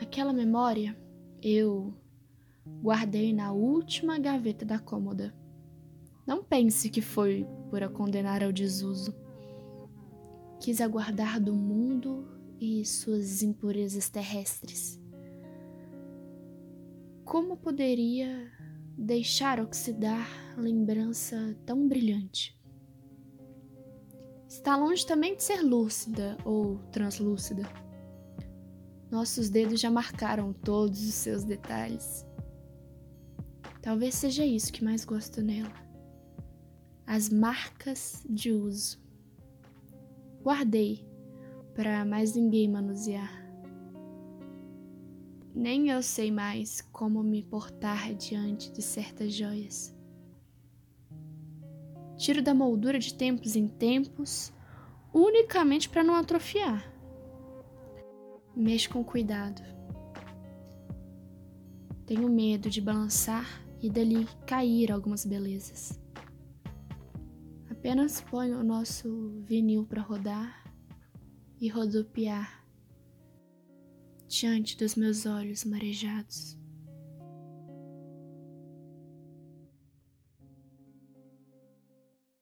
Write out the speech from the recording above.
Aquela memória eu guardei na última gaveta da cômoda. Não pense que foi por a condenar ao desuso. Quis aguardar do mundo e suas impurezas terrestres. Como poderia deixar oxidar lembrança tão brilhante? Está longe também de ser lúcida ou translúcida. Nossos dedos já marcaram todos os seus detalhes. Talvez seja isso que mais gosto nela. As marcas de uso. Guardei para mais ninguém manusear. Nem eu sei mais como me portar diante de certas joias. Tiro da moldura de tempos em tempos, unicamente para não atrofiar. Mexo com cuidado. Tenho medo de balançar e dali cair algumas belezas. Apenas ponho o nosso vinil para rodar e rodopiar diante dos meus olhos marejados.